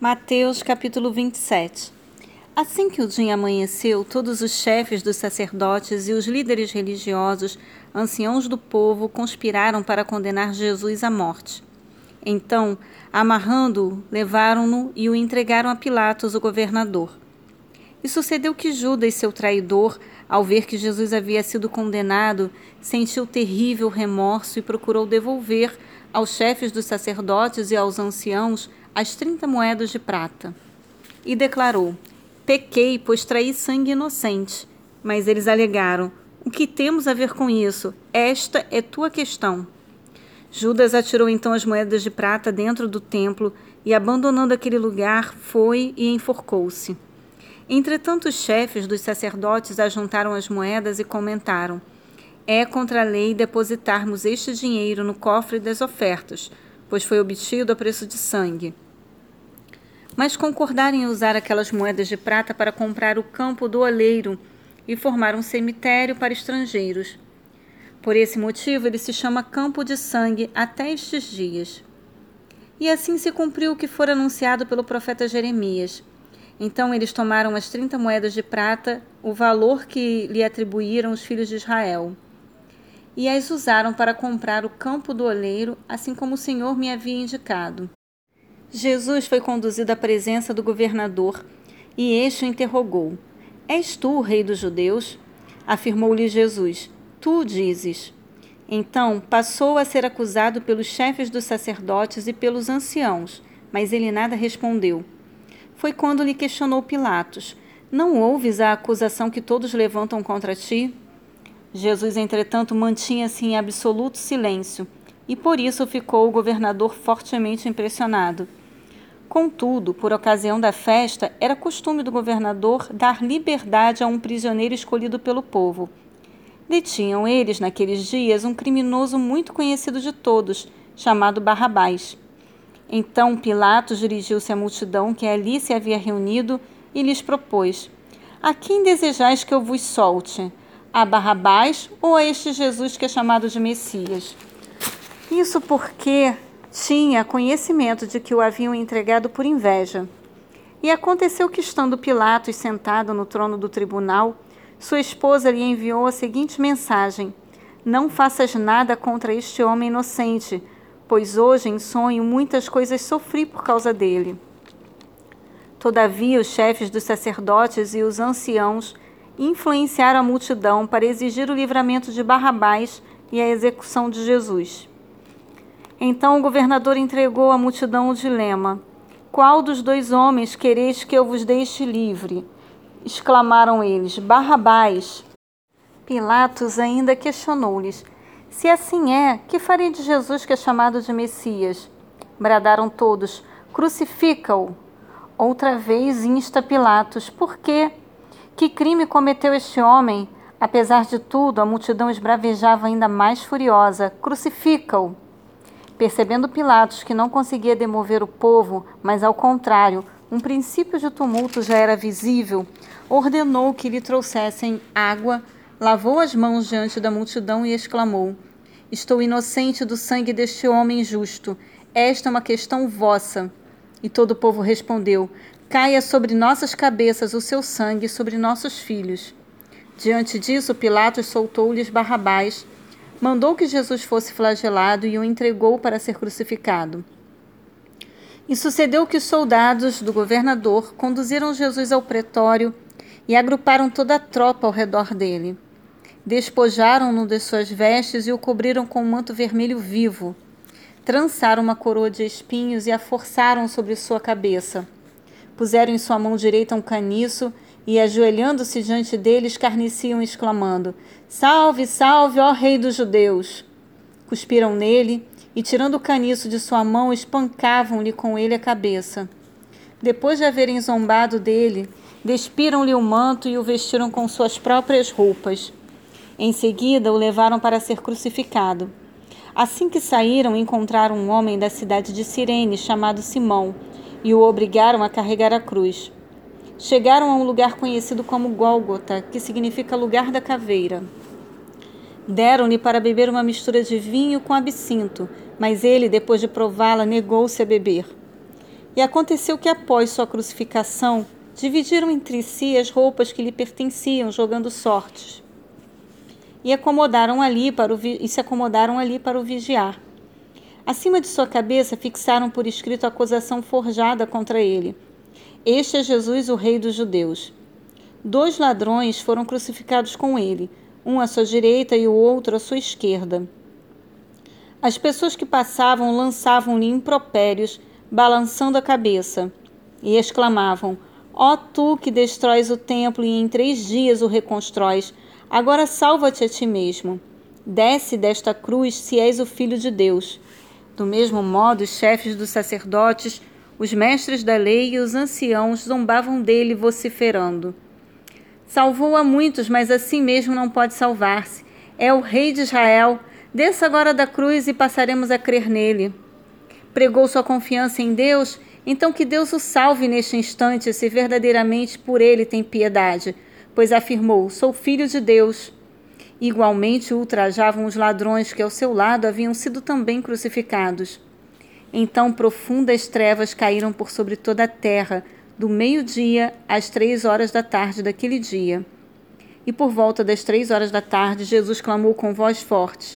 Mateus capítulo 27 Assim que o dia amanheceu, todos os chefes dos sacerdotes e os líderes religiosos, anciãos do povo, conspiraram para condenar Jesus à morte. Então, amarrando-o, levaram-no e o entregaram a Pilatos, o governador. E sucedeu que Judas, seu traidor, ao ver que Jesus havia sido condenado, sentiu terrível remorso e procurou devolver aos chefes dos sacerdotes e aos anciãos as trinta moedas de prata. E declarou: Pequei, pois traí sangue inocente. Mas eles alegaram: O que temos a ver com isso? Esta é tua questão. Judas atirou então as moedas de prata dentro do templo e, abandonando aquele lugar, foi e enforcou-se. Entretanto, os chefes dos sacerdotes ajuntaram as moedas e comentaram: É contra a lei depositarmos este dinheiro no cofre das ofertas, pois foi obtido a preço de sangue. Mas concordaram em usar aquelas moedas de prata para comprar o campo do oleiro e formar um cemitério para estrangeiros. Por esse motivo, ele se chama Campo de Sangue até estes dias. E assim se cumpriu o que fora anunciado pelo profeta Jeremias. Então eles tomaram as trinta moedas de prata, o valor que lhe atribuíram os filhos de Israel, e as usaram para comprar o campo do oleiro, assim como o Senhor me havia indicado. Jesus foi conduzido à presença do governador, e este o interrogou: És tu o rei dos judeus? Afirmou-lhe Jesus: Tu dizes. Então passou a ser acusado pelos chefes dos sacerdotes e pelos anciãos, mas ele nada respondeu foi quando lhe questionou Pilatos: Não ouves a acusação que todos levantam contra ti? Jesus, entretanto, mantinha-se em absoluto silêncio, e por isso ficou o governador fortemente impressionado. Contudo, por ocasião da festa, era costume do governador dar liberdade a um prisioneiro escolhido pelo povo. Detinham eles, naqueles dias, um criminoso muito conhecido de todos, chamado Barrabás. Então Pilatos dirigiu-se à multidão que ali se havia reunido e lhes propôs: A quem desejais que eu vos solte? A Barrabás ou a este Jesus que é chamado de Messias? Isso porque tinha conhecimento de que o haviam entregado por inveja. E aconteceu que, estando Pilatos sentado no trono do tribunal, sua esposa lhe enviou a seguinte mensagem: Não faças nada contra este homem inocente pois hoje em sonho muitas coisas sofri por causa dele. Todavia, os chefes dos sacerdotes e os anciãos influenciaram a multidão para exigir o livramento de Barrabás e a execução de Jesus. Então o governador entregou à multidão o dilema: Qual dos dois homens quereis que eu vos deixe livre? exclamaram eles: Barrabás. Pilatos ainda questionou-lhes: se assim é, que farei de Jesus que é chamado de Messias? Bradaram todos: Crucifica-o! Outra vez insta Pilatos: Por quê? Que crime cometeu este homem? Apesar de tudo, a multidão esbravejava ainda mais furiosa: Crucifica-o! Percebendo Pilatos que não conseguia demover o povo, mas ao contrário, um princípio de tumulto já era visível, ordenou que lhe trouxessem água, lavou as mãos diante da multidão e exclamou: Estou inocente do sangue deste homem justo. Esta é uma questão vossa. E todo o povo respondeu: Caia sobre nossas cabeças o seu sangue e sobre nossos filhos. Diante disso, Pilatos soltou-lhes Barrabás, mandou que Jesus fosse flagelado e o entregou para ser crucificado. E sucedeu que os soldados do governador conduziram Jesus ao pretório e agruparam toda a tropa ao redor dele. Despojaram-no de suas vestes e o cobriram com um manto vermelho vivo. Trançaram uma coroa de espinhos e a forçaram sobre sua cabeça. Puseram em sua mão direita um caniço e, ajoelhando-se diante dele, escarneciam, exclamando: Salve, salve, ó Rei dos Judeus! Cuspiram nele e, tirando o caniço de sua mão, espancavam-lhe com ele a cabeça. Depois de haverem zombado dele, despiram-lhe o manto e o vestiram com suas próprias roupas. Em seguida, o levaram para ser crucificado. Assim que saíram, encontraram um homem da cidade de Cirene chamado Simão e o obrigaram a carregar a cruz. Chegaram a um lugar conhecido como Gólgota, que significa lugar da caveira. Deram-lhe para beber uma mistura de vinho com absinto, mas ele, depois de prová-la, negou-se a beber. E aconteceu que após sua crucificação, dividiram entre si as roupas que lhe pertenciam, jogando sortes. E acomodaram ali para o e se acomodaram ali para o vigiar. Acima de sua cabeça fixaram por escrito a acusação forjada contra ele. Este é Jesus, o Rei dos Judeus. Dois ladrões foram crucificados com ele, um à sua direita e o outro à sua esquerda. As pessoas que passavam lançavam-lhe impropérios balançando a cabeça, e exclamavam: Ó oh, tu que destróis o templo e em três dias o reconstróis, agora salva-te a ti mesmo. Desce desta cruz se és o filho de Deus. Do mesmo modo, os chefes dos sacerdotes, os mestres da lei e os anciãos zombavam dele, vociferando: Salvou a muitos, mas assim mesmo não pode salvar-se. É o rei de Israel. Desça agora da cruz e passaremos a crer nele pregou sua confiança em Deus, então que Deus o salve neste instante, se verdadeiramente por ele tem piedade, pois afirmou: Sou filho de Deus. Igualmente ultrajavam os ladrões que ao seu lado haviam sido também crucificados. Então profundas trevas caíram por sobre toda a terra, do meio-dia às três horas da tarde daquele dia. E por volta das três horas da tarde, Jesus clamou com voz forte: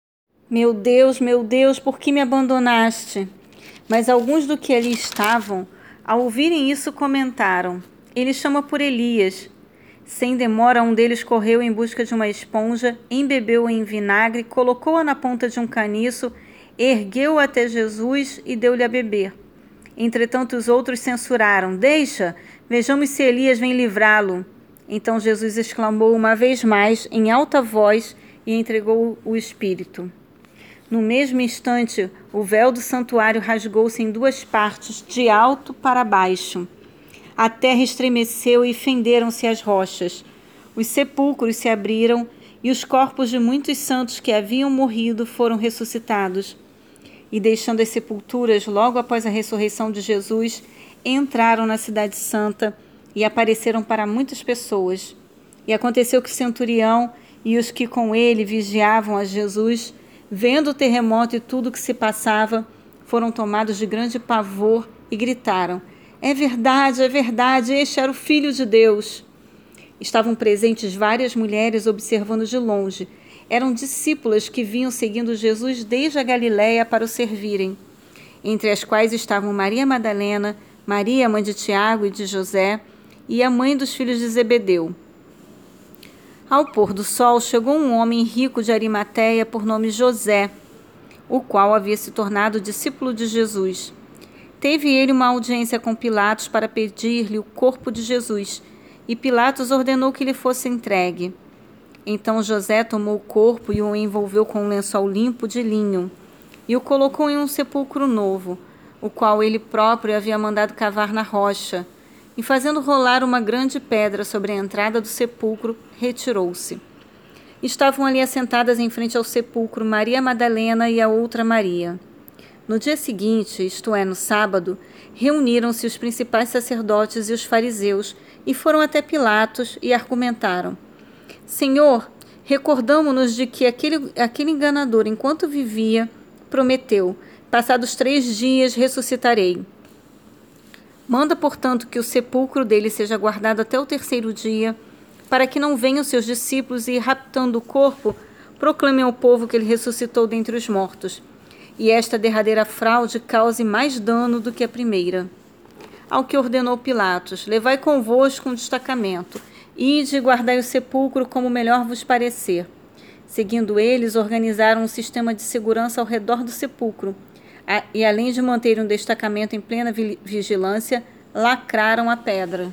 Meu Deus, meu Deus, por que me abandonaste? Mas alguns do que ali estavam, ao ouvirem isso, comentaram: Ele chama por Elias. Sem demora, um deles correu em busca de uma esponja, embebeu-a em vinagre, colocou-a na ponta de um caniço, ergueu-a até Jesus e deu-lhe a beber. Entretanto, os outros censuraram: Deixa, vejamos se Elias vem livrá-lo. Então Jesus exclamou uma vez mais, em alta voz, e entregou o Espírito. No mesmo instante, o véu do santuário rasgou-se em duas partes, de alto para baixo. A terra estremeceu e fenderam-se as rochas. Os sepulcros se abriram e os corpos de muitos santos que haviam morrido foram ressuscitados. E deixando as sepulturas logo após a ressurreição de Jesus, entraram na Cidade Santa e apareceram para muitas pessoas. E aconteceu que o centurião e os que com ele vigiavam a Jesus vendo o terremoto e tudo o que se passava, foram tomados de grande pavor e gritaram: É verdade, é verdade, este era o Filho de Deus. Estavam presentes várias mulheres observando de longe. Eram discípulas que vinham seguindo Jesus desde a Galiléia para o servirem, entre as quais estavam Maria Madalena, Maria, mãe de Tiago e de José, e a mãe dos filhos de Zebedeu. Ao pôr do sol, chegou um homem rico de Arimateia por nome José, o qual havia se tornado discípulo de Jesus. Teve ele uma audiência com Pilatos para pedir-lhe o corpo de Jesus, e Pilatos ordenou que lhe fosse entregue. Então José tomou o corpo e o envolveu com um lençol limpo de linho, e o colocou em um sepulcro novo, o qual ele próprio havia mandado cavar na rocha e, fazendo rolar uma grande pedra sobre a entrada do sepulcro, retirou-se. Estavam ali assentadas em frente ao sepulcro Maria Madalena e a outra Maria. No dia seguinte, isto é, no sábado, reuniram-se os principais sacerdotes e os fariseus e foram até Pilatos e argumentaram: Senhor, recordamo-nos de que aquele, aquele enganador, enquanto vivia, prometeu: Passados três dias ressuscitarei. Manda, portanto, que o sepulcro dele seja guardado até o terceiro dia, para que não venham seus discípulos e, raptando o corpo, proclamem ao povo que ele ressuscitou dentre os mortos. E esta derradeira fraude cause mais dano do que a primeira. Ao que ordenou Pilatos: Levai convosco um destacamento, ide e guardai o sepulcro como melhor vos parecer. Seguindo eles, organizaram um sistema de segurança ao redor do sepulcro e além de manter um destacamento em plena vigilância, lacraram a pedra.